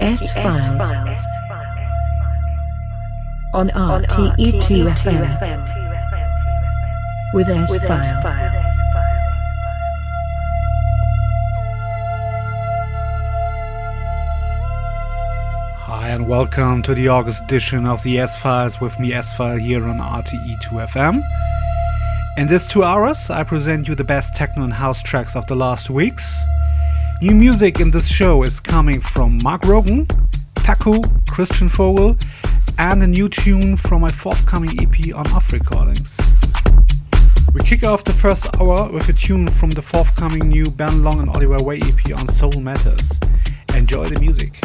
S Files on RTE2 FM with S File. Hi and welcome to the August edition of the S Files with me, S File, here on RTE2 FM. In this two hours, I present you the best techno and house tracks of the last weeks. New music in this show is coming from Mark Rogan, Pacou, Christian Vogel, and a new tune from my forthcoming EP on Off Recordings. We kick off the first hour with a tune from the forthcoming new Ben Long and Oliver Way EP on Soul Matters. Enjoy the music.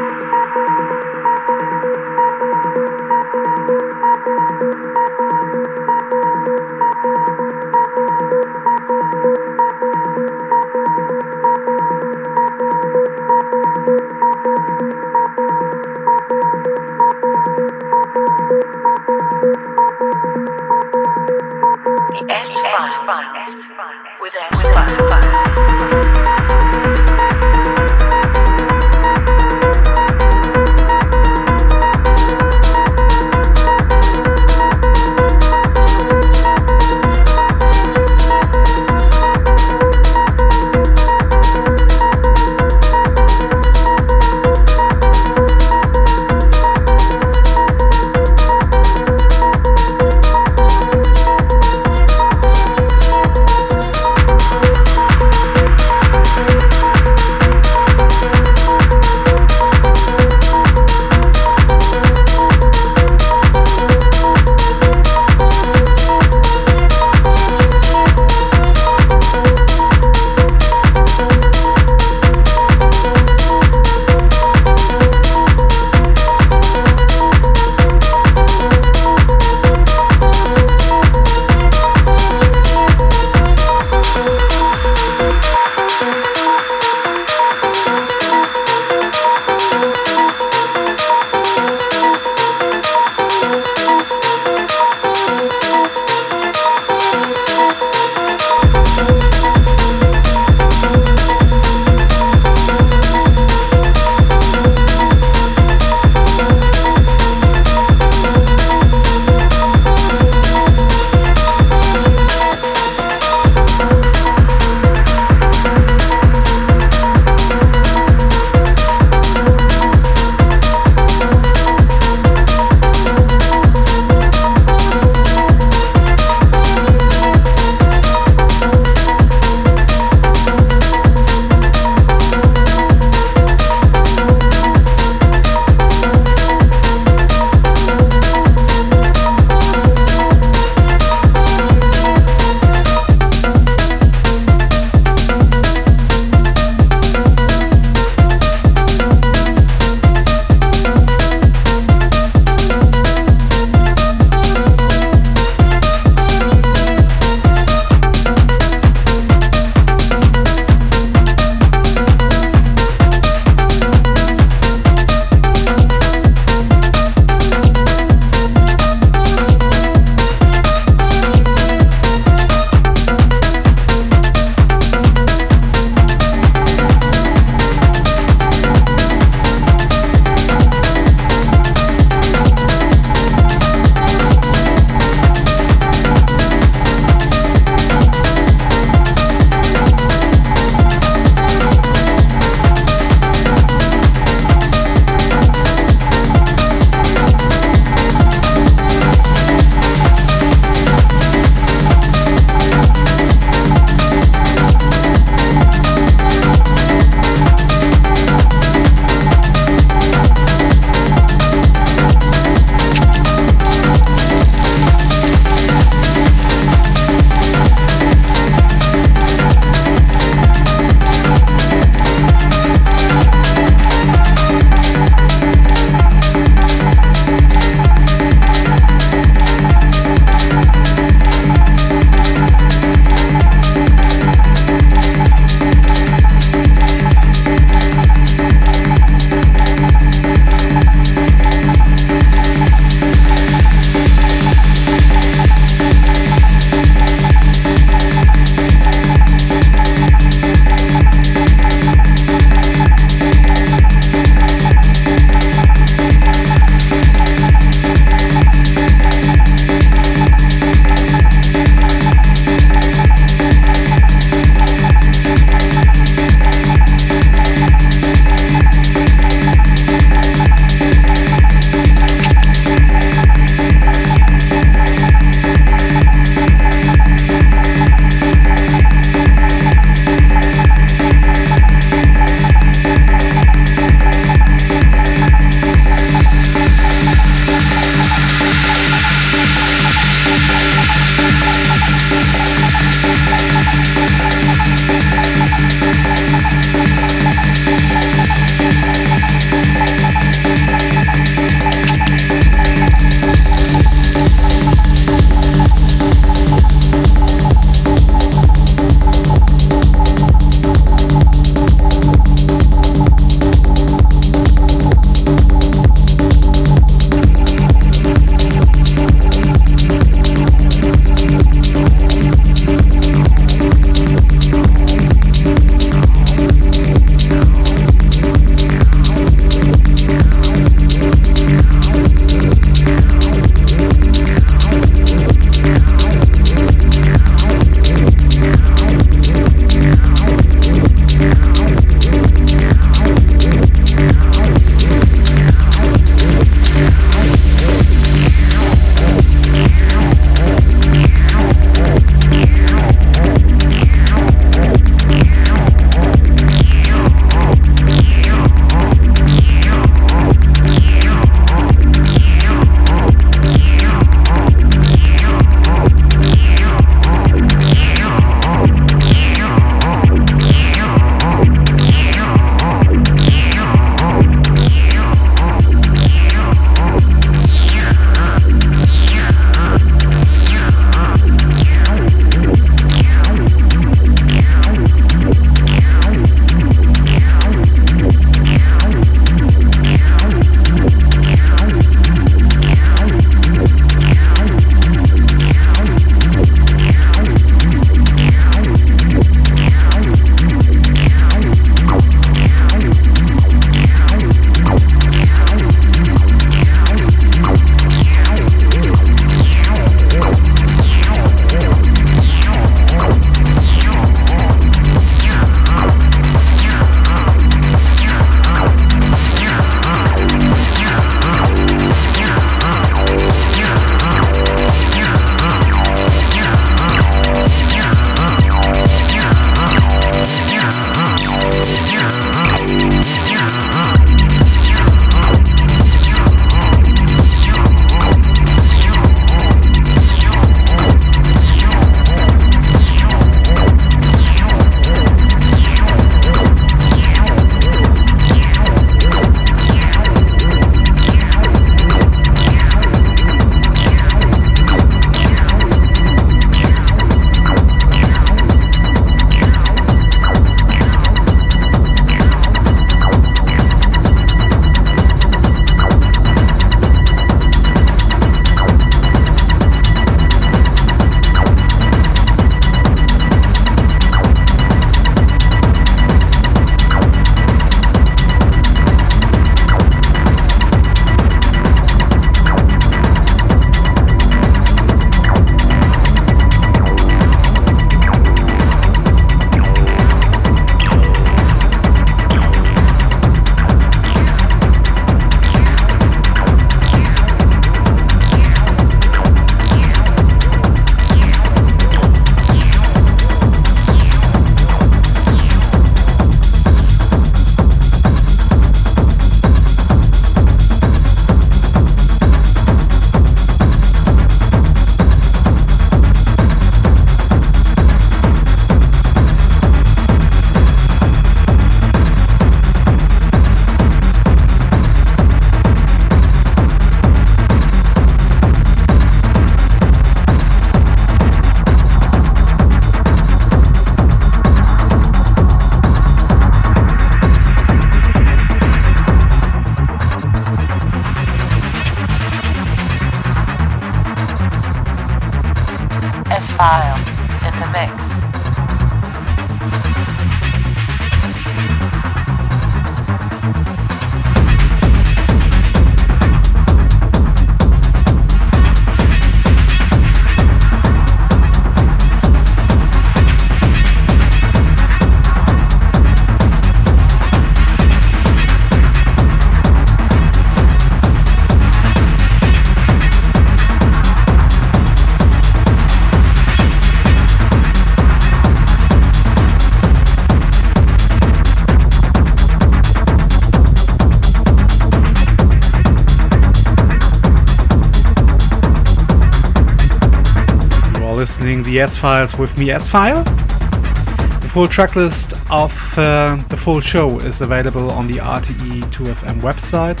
Files with me, S-File. The full tracklist of uh, the full show is available on the RTE2FM website,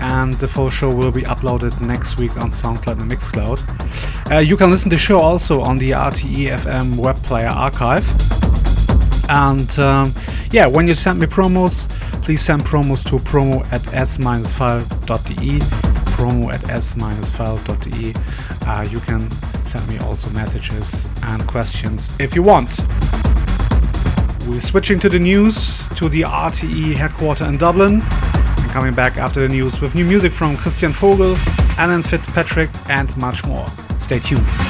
and the full show will be uploaded next week on SoundCloud and Mixcloud. Uh, you can listen to the show also on the RTE FM web player archive. And um, yeah, when you send me promos, please send promos to promo at s-file.de. Promo at s-file.de. Uh, you can send me also messages and questions if you want. We're switching to the news to the RTE headquarters in Dublin. And coming back after the news with new music from Christian Vogel, Alan Fitzpatrick, and much more. Stay tuned.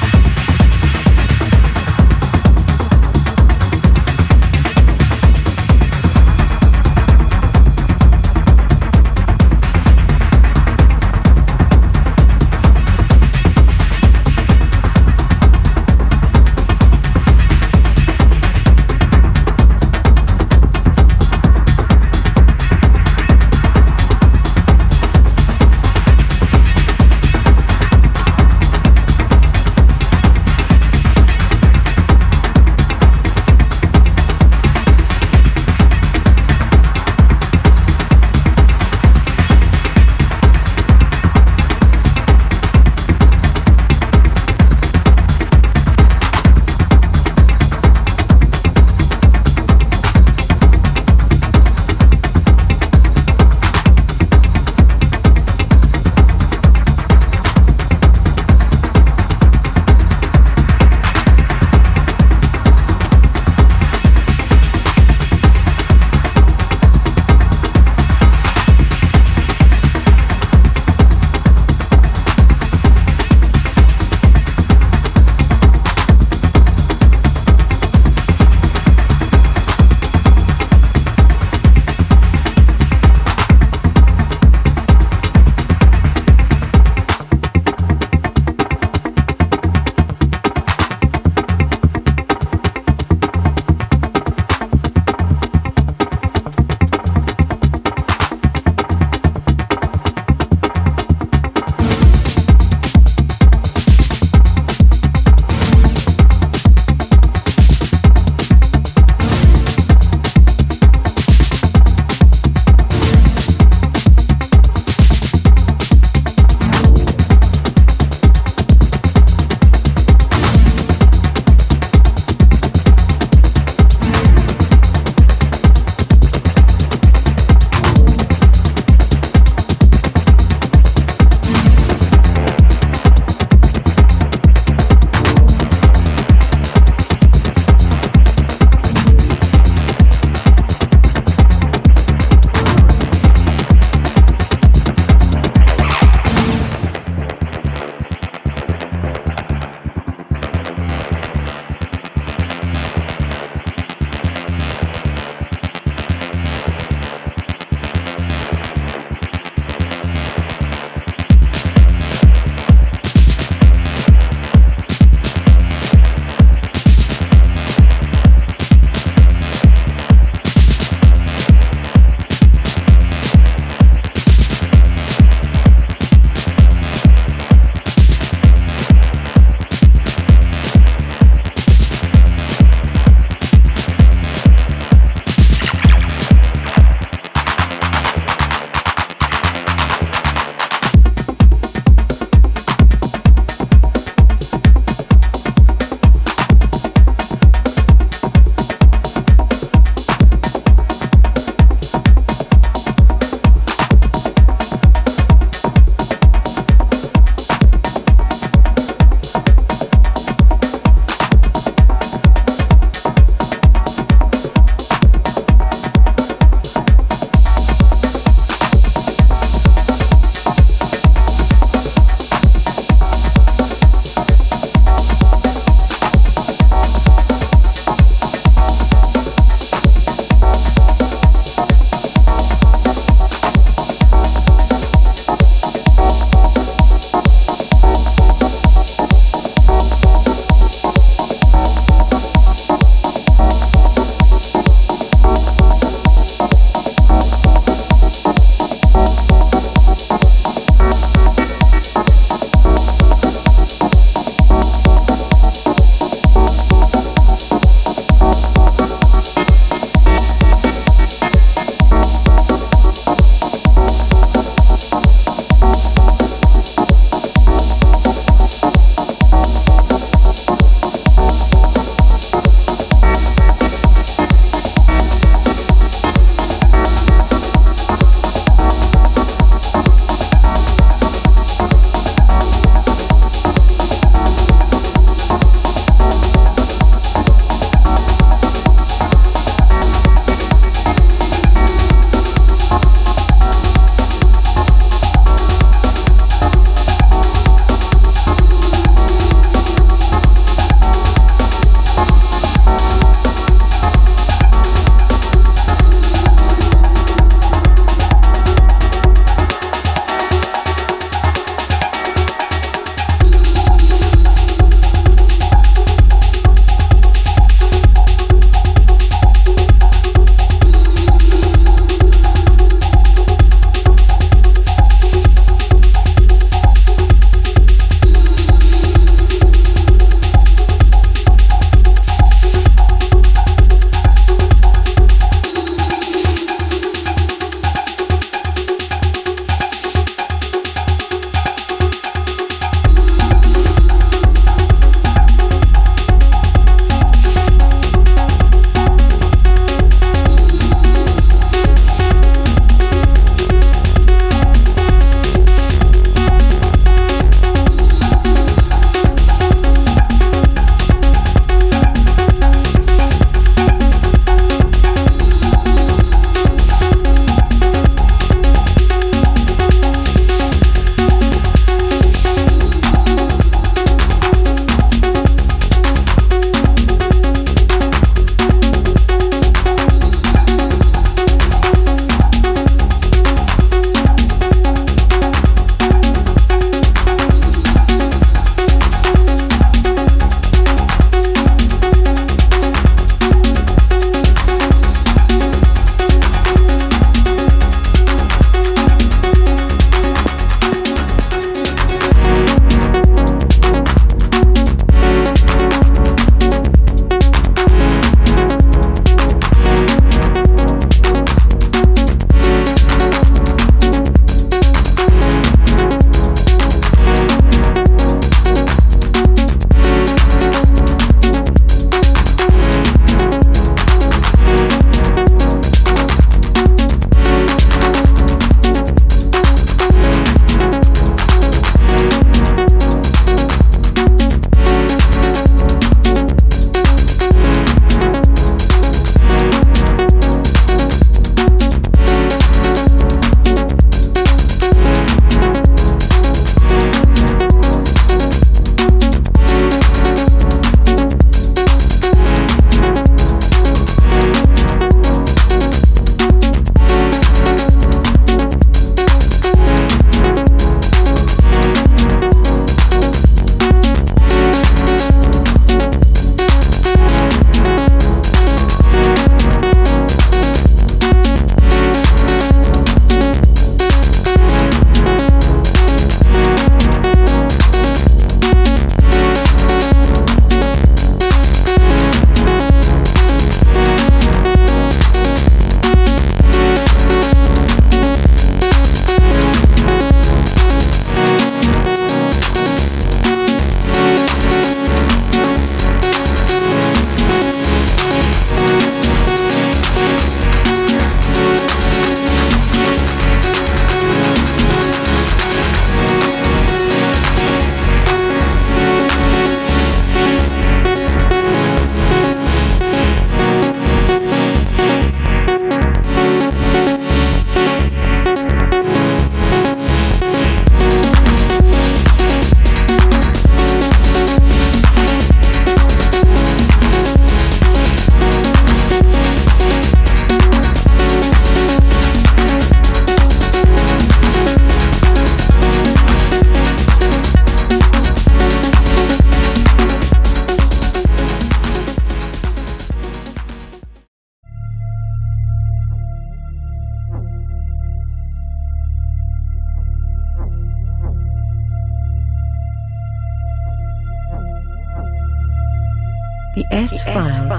The S Files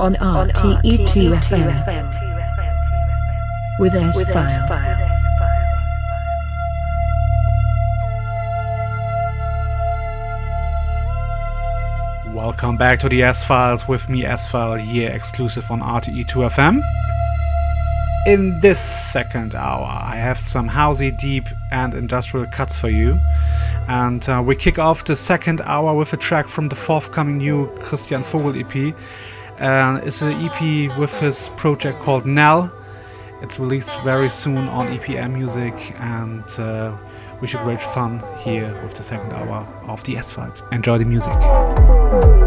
on RTE2 FM with S-File. Welcome back to the S Files with me, S-File, here exclusive on RTE2 FM. In this second hour, I have some housey, deep, and industrial cuts for you. And uh, we kick off the second hour with a track from the forthcoming new Christian Vogel EP. Uh, it's an EP with his project called NEL. It's released very soon on EPM Music, and uh, wish you great fun here with the second hour of the S Files. Enjoy the music.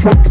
Thank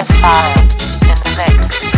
S-File in the mix.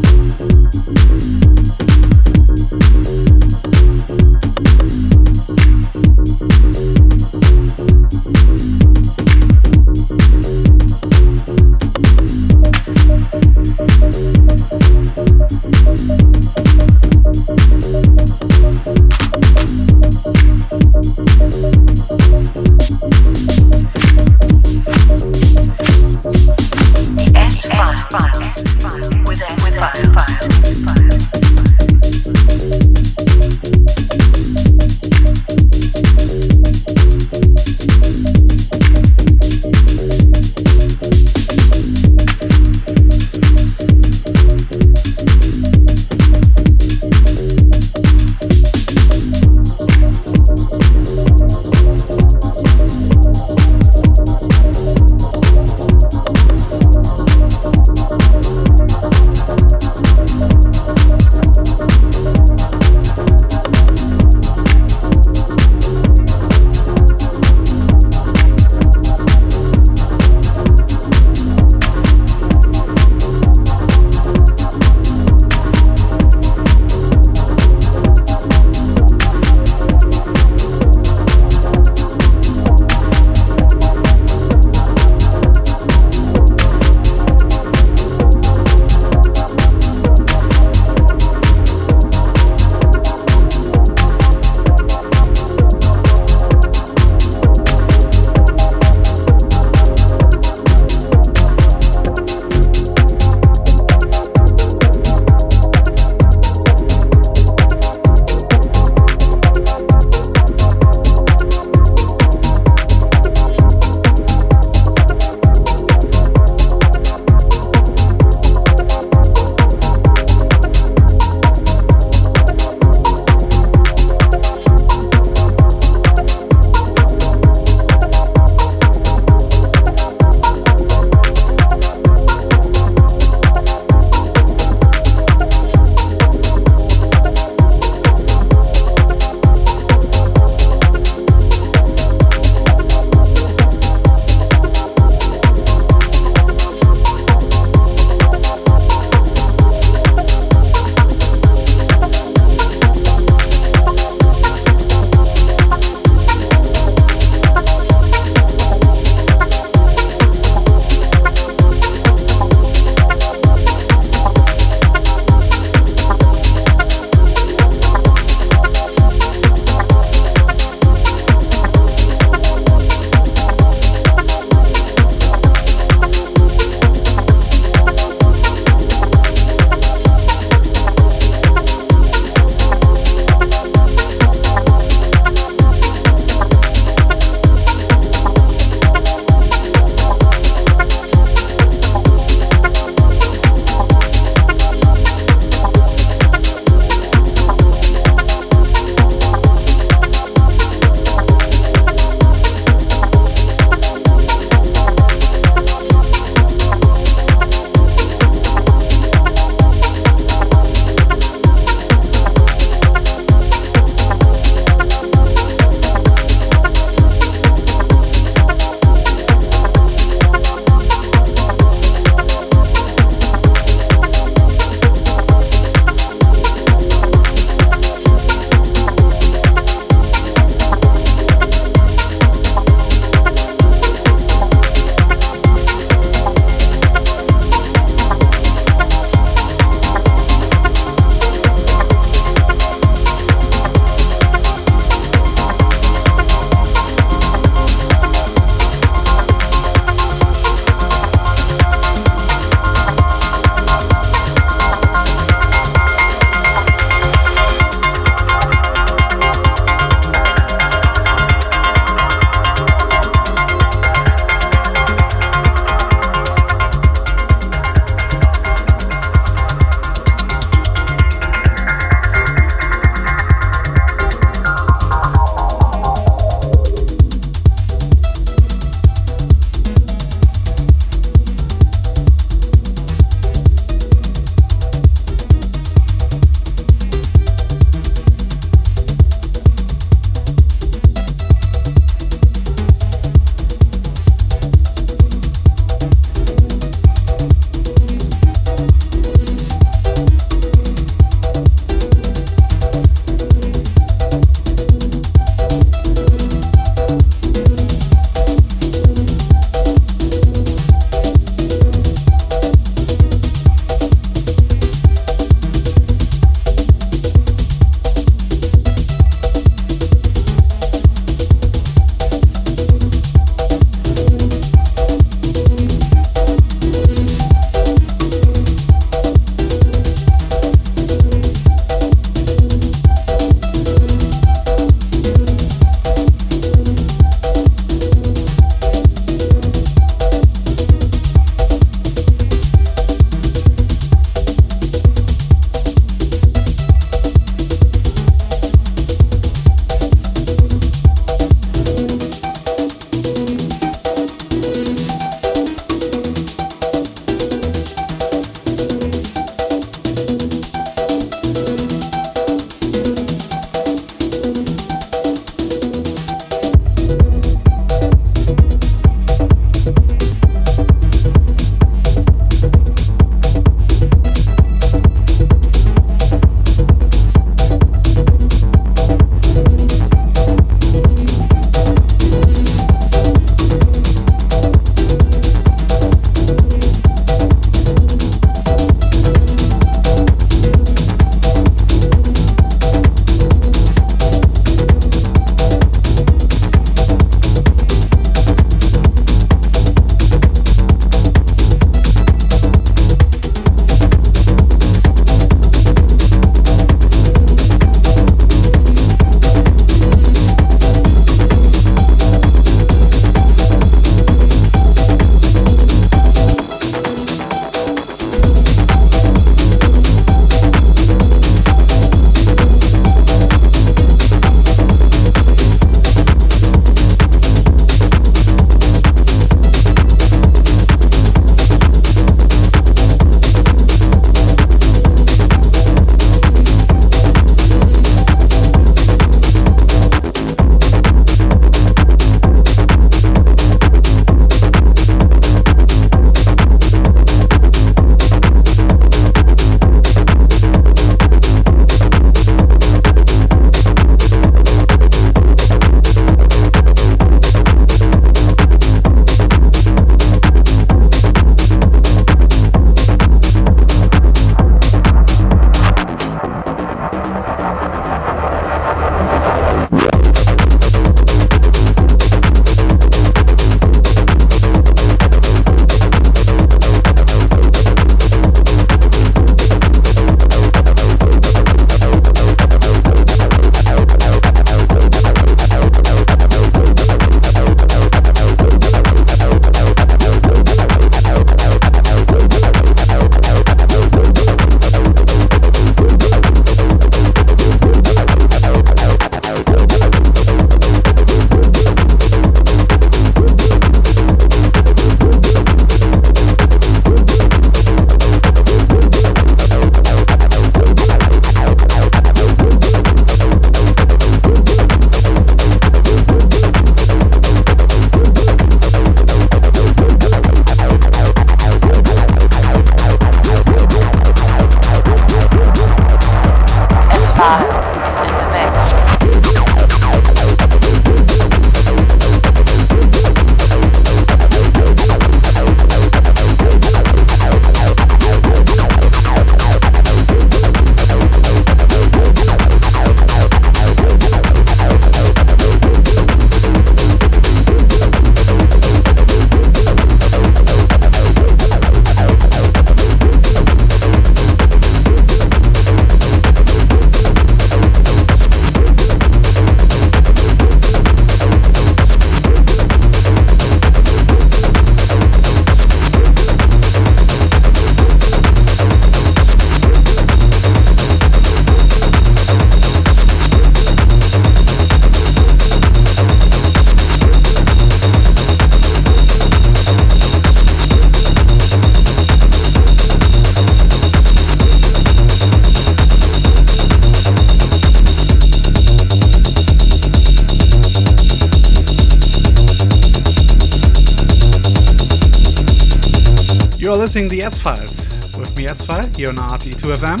To the S Files with me, S File, here on RTE2FM.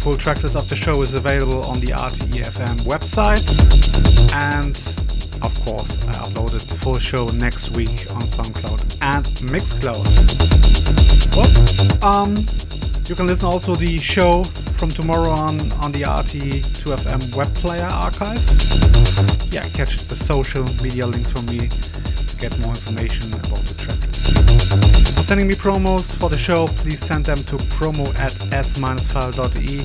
Full tracklist of the show is available on the RTE-FM website, and of course, I uploaded the full show next week on SoundCloud and Mixcloud. Well, um, you can listen also the show from tomorrow on on the RTE2FM web player archive. Yeah, catch the social media links from me to get more information about the sending me promos for the show, please send them to promo at s-file.e,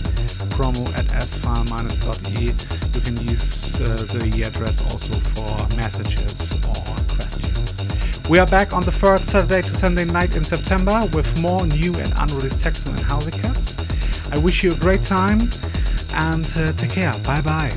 promo at s-file-e. You can use uh, the address also for messages or questions. We are back on the third Saturday to Sunday night in September with more new and unreleased techno and house cuts. I wish you a great time and uh, take care. Bye bye.